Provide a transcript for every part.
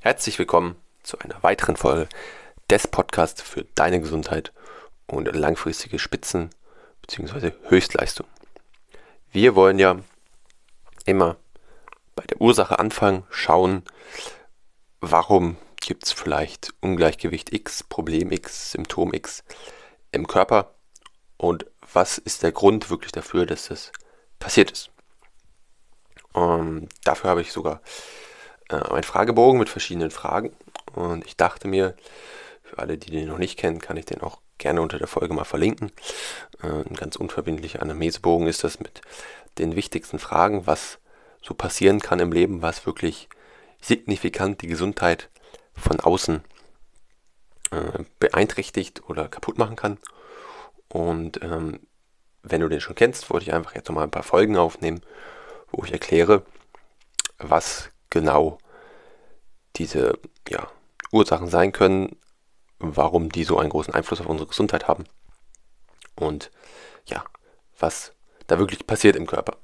Herzlich willkommen zu einer weiteren Folge des Podcasts für deine Gesundheit und langfristige Spitzen bzw. Höchstleistung. Wir wollen ja immer bei der Ursache anfangen, schauen, warum gibt es vielleicht Ungleichgewicht X, Problem X, Symptom X im Körper und was ist der Grund wirklich dafür, dass das passiert ist. Und dafür habe ich sogar äh, einen Fragebogen mit verschiedenen Fragen und ich dachte mir, für alle, die den noch nicht kennen, kann ich den auch gerne unter der Folge mal verlinken. Äh, ein ganz unverbindlicher Anamnesebogen ist das mit den wichtigsten Fragen, was so passieren kann im Leben, was wirklich signifikant die Gesundheit von außen äh, beeinträchtigt oder kaputt machen kann. Und ähm, wenn du den schon kennst, wollte ich einfach jetzt nochmal ein paar Folgen aufnehmen, wo ich erkläre, was genau diese ja, Ursachen sein können, warum die so einen großen Einfluss auf unsere Gesundheit haben und ja, was da wirklich passiert im Körper.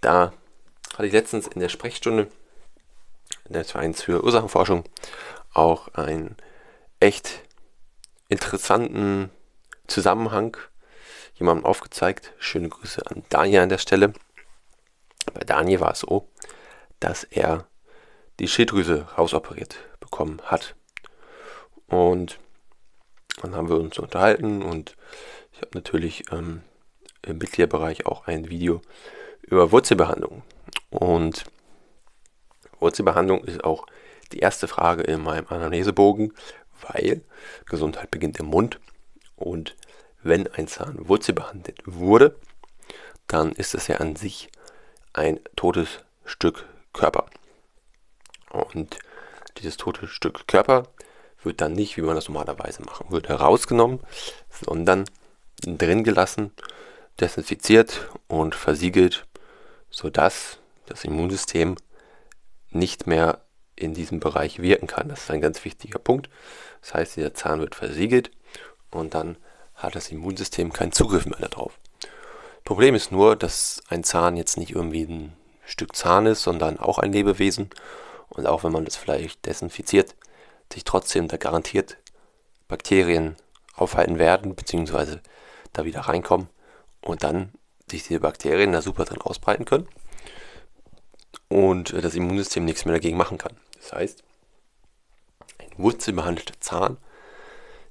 Da hatte ich letztens in der Sprechstunde des Vereins für Ursachenforschung auch einen echt interessanten Zusammenhang jemandem aufgezeigt. Schöne Grüße an Daniel an der Stelle. Bei Daniel war es so, dass er die Schilddrüse rausoperiert bekommen hat. Und dann haben wir uns unterhalten und ich habe natürlich ähm, im Mitgliederbereich auch ein Video über Wurzelbehandlung. Und Wurzelbehandlung ist auch die erste Frage in meinem Anamnesebogen, weil Gesundheit beginnt im Mund und wenn ein Zahn wurzelbehandelt wurde, dann ist es ja an sich ein totes Stück Körper. Und dieses tote Stück Körper wird dann nicht, wie man das normalerweise machen würde, herausgenommen, sondern drin gelassen, desinfiziert und versiegelt, sodass das Immunsystem nicht mehr in diesem Bereich wirken kann. Das ist ein ganz wichtiger Punkt. Das heißt, dieser Zahn wird versiegelt und dann hat das Immunsystem keinen Zugriff mehr darauf. Problem ist nur, dass ein Zahn jetzt nicht irgendwie ein Stück Zahn ist, sondern auch ein Lebewesen. Und auch wenn man das vielleicht desinfiziert, sich trotzdem da garantiert Bakterien aufhalten werden, beziehungsweise da wieder reinkommen und dann sich diese Bakterien da super drin ausbreiten können und das Immunsystem nichts mehr dagegen machen kann. Das heißt, ein wurzelbehandelter Zahn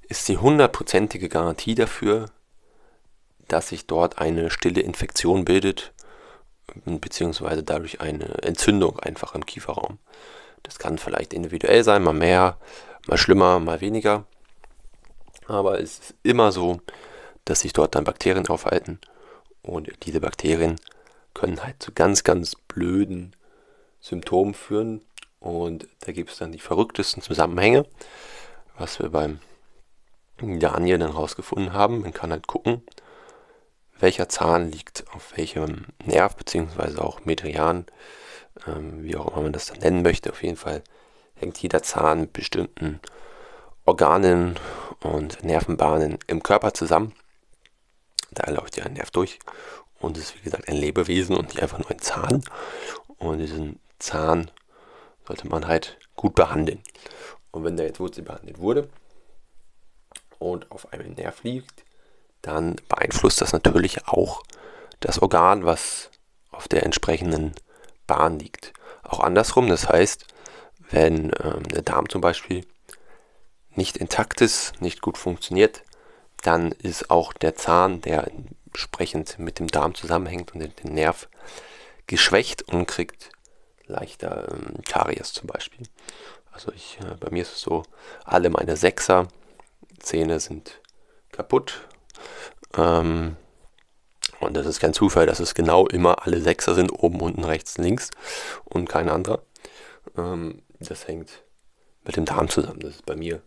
ist die hundertprozentige Garantie dafür, dass sich dort eine stille Infektion bildet, beziehungsweise dadurch eine Entzündung einfach im Kieferraum. Das kann vielleicht individuell sein, mal mehr, mal schlimmer, mal weniger. Aber es ist immer so, dass sich dort dann Bakterien aufhalten und diese Bakterien können halt zu ganz, ganz blöden Symptomen führen. Und da gibt es dann die verrücktesten Zusammenhänge, was wir beim Daniel dann rausgefunden haben. Man kann halt gucken, welcher Zahn liegt auf welchem Nerv, beziehungsweise auch Meridian, ähm, wie auch immer man das dann nennen möchte. Auf jeden Fall hängt jeder Zahn mit bestimmten Organen und Nervenbahnen im Körper zusammen. Da läuft ja ein Nerv durch und ist wie gesagt ein Lebewesen und nicht einfach nur ein Zahn. Und diesen Zahn sollte man halt gut behandeln. Und wenn der jetzt Wurzel behandelt wurde und auf einem Nerv liegt, dann beeinflusst das natürlich auch das Organ, was auf der entsprechenden Bahn liegt. Auch andersrum, das heißt, wenn ähm, der Darm zum Beispiel nicht intakt ist, nicht gut funktioniert, dann ist auch der Zahn, der entsprechend mit dem Darm zusammenhängt und den Nerv geschwächt und kriegt leichter ähm, Karies zum Beispiel. Also ich, äh, bei mir ist es so, alle meine Sechser Zähne sind kaputt. Ähm, und das ist kein Zufall, dass es genau immer alle Sechser sind, oben, unten, rechts, links und kein anderer. Ähm, das hängt mit dem Darm zusammen. Das ist bei mir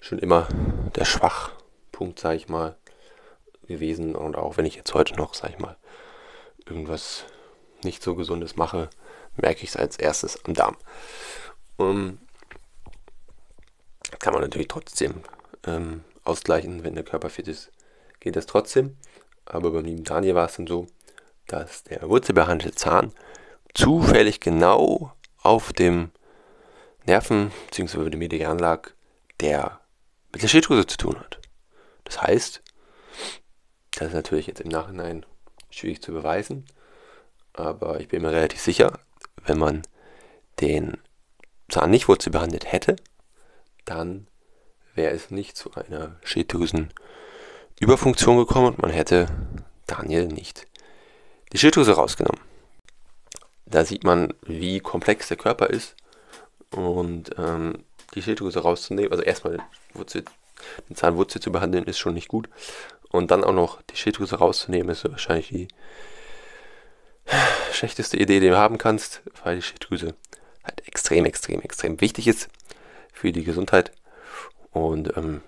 schon immer der Schwachpunkt, sage ich mal, gewesen. Und auch wenn ich jetzt heute noch, sage ich mal, irgendwas nicht so Gesundes mache, merke ich es als erstes am Darm. Um, kann man natürlich trotzdem ähm, ausgleichen, wenn der Körper fit ist, geht das trotzdem. Aber beim lieben Daniel war es dann so, dass der wurzelbehandelte Zahn zufällig genau auf dem Nerven bzw. den Median lag, der mit der Schilddrüse zu tun hat. Das heißt, das ist natürlich jetzt im Nachhinein schwierig zu beweisen, aber ich bin mir relativ sicher, wenn man den Zahn nicht wurzelbehandelt hätte, dann wäre es nicht zu einer Schilddrüsenüberfunktion gekommen und man hätte Daniel nicht die Schilddrüse rausgenommen. Da sieht man, wie komplex der Körper ist und ähm, die Schilddrüse rauszunehmen, also erstmal Wurzel, den Zahnwurzel zu behandeln, ist schon nicht gut. Und dann auch noch die Schilddrüse rauszunehmen, ist wahrscheinlich die schlechteste Idee, die du haben kannst, weil die Schilddrüse halt extrem, extrem, extrem wichtig ist für die Gesundheit. Und ähm,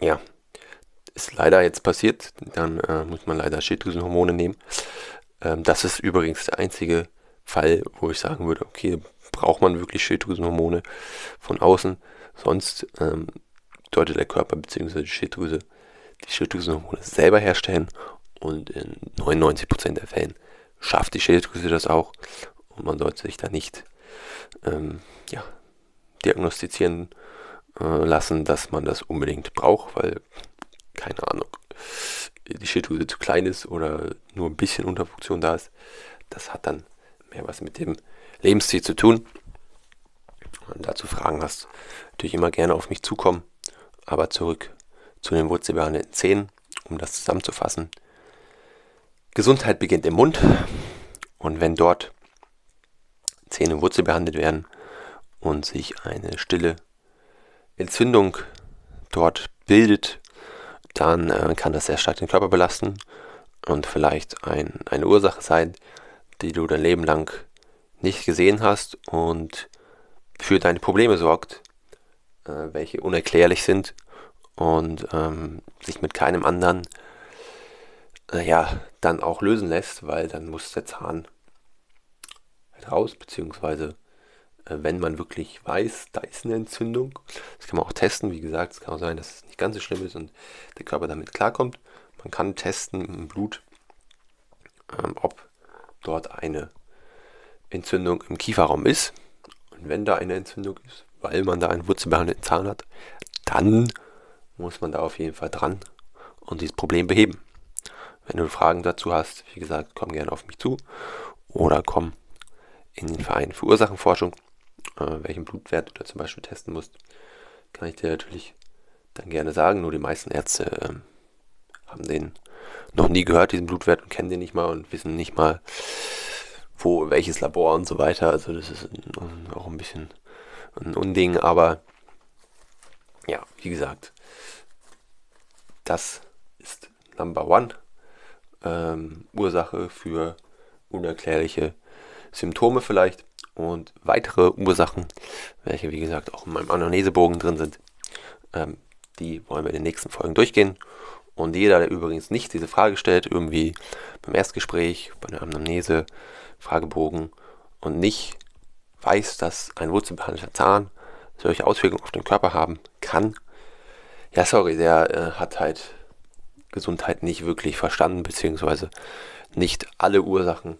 ja, ist leider jetzt passiert. Dann äh, muss man leider Schilddrüsenhormone nehmen. Ähm, das ist übrigens der einzige Fall, wo ich sagen würde, okay, braucht man wirklich Schilddrüsenhormone von außen. Sonst ähm, sollte der Körper bzw. die Schilddrüse die Schilddrüsenhormone selber herstellen und in 99% der Fällen schafft die Schilddrüse das auch und man sollte sich da nicht ähm, ja, diagnostizieren äh, lassen, dass man das unbedingt braucht, weil, keine Ahnung, die Schilddrüse zu klein ist oder nur ein bisschen Unterfunktion da ist. Das hat dann mehr was mit dem Lebensstil zu tun. Und dazu Fragen hast, natürlich immer gerne auf mich zukommen. Aber zurück zu den wurzelbehandelten Zähnen, um das zusammenzufassen. Gesundheit beginnt im Mund und wenn dort Zähne wurzelbehandelt werden und sich eine stille Entzündung dort bildet, dann äh, kann das sehr stark den Körper belasten und vielleicht ein, eine Ursache sein, die du dein Leben lang nicht gesehen hast und für deine Probleme sorgt, äh, welche unerklärlich sind und ähm, sich mit keinem anderen äh, ja, dann auch lösen lässt, weil dann muss der Zahn halt raus, beziehungsweise wenn man wirklich weiß, da ist eine Entzündung, das kann man auch testen, wie gesagt, es kann auch sein, dass es nicht ganz so schlimm ist und der Körper damit klarkommt. Man kann testen im Blut, ähm, ob dort eine Entzündung im Kieferraum ist. Und wenn da eine Entzündung ist, weil man da einen wurzelbehandelten Zahn hat, dann muss man da auf jeden Fall dran und dieses Problem beheben. Wenn du Fragen dazu hast, wie gesagt, komm gerne auf mich zu oder komm in den Verein für Ursachenforschung, äh, welchen Blutwert du da zum Beispiel testen musst, kann ich dir natürlich dann gerne sagen. Nur die meisten Ärzte äh, haben den noch nie gehört, diesen Blutwert, und kennen den nicht mal und wissen nicht mal, wo, welches Labor und so weiter. Also das ist auch ein bisschen ein Unding, aber ja, wie gesagt, das ist Number One ähm, Ursache für unerklärliche Symptome vielleicht und weitere Ursachen, welche wie gesagt auch in meinem Anamnesebogen drin sind, ähm, die wollen wir in den nächsten Folgen durchgehen. Und jeder, der übrigens nicht diese Frage stellt, irgendwie beim Erstgespräch, bei der Anamnese, Fragebogen und nicht weiß, dass ein wurzelbehandelter Zahn solche Auswirkungen auf den Körper haben kann, ja, sorry, der äh, hat halt Gesundheit nicht wirklich verstanden, beziehungsweise nicht alle Ursachen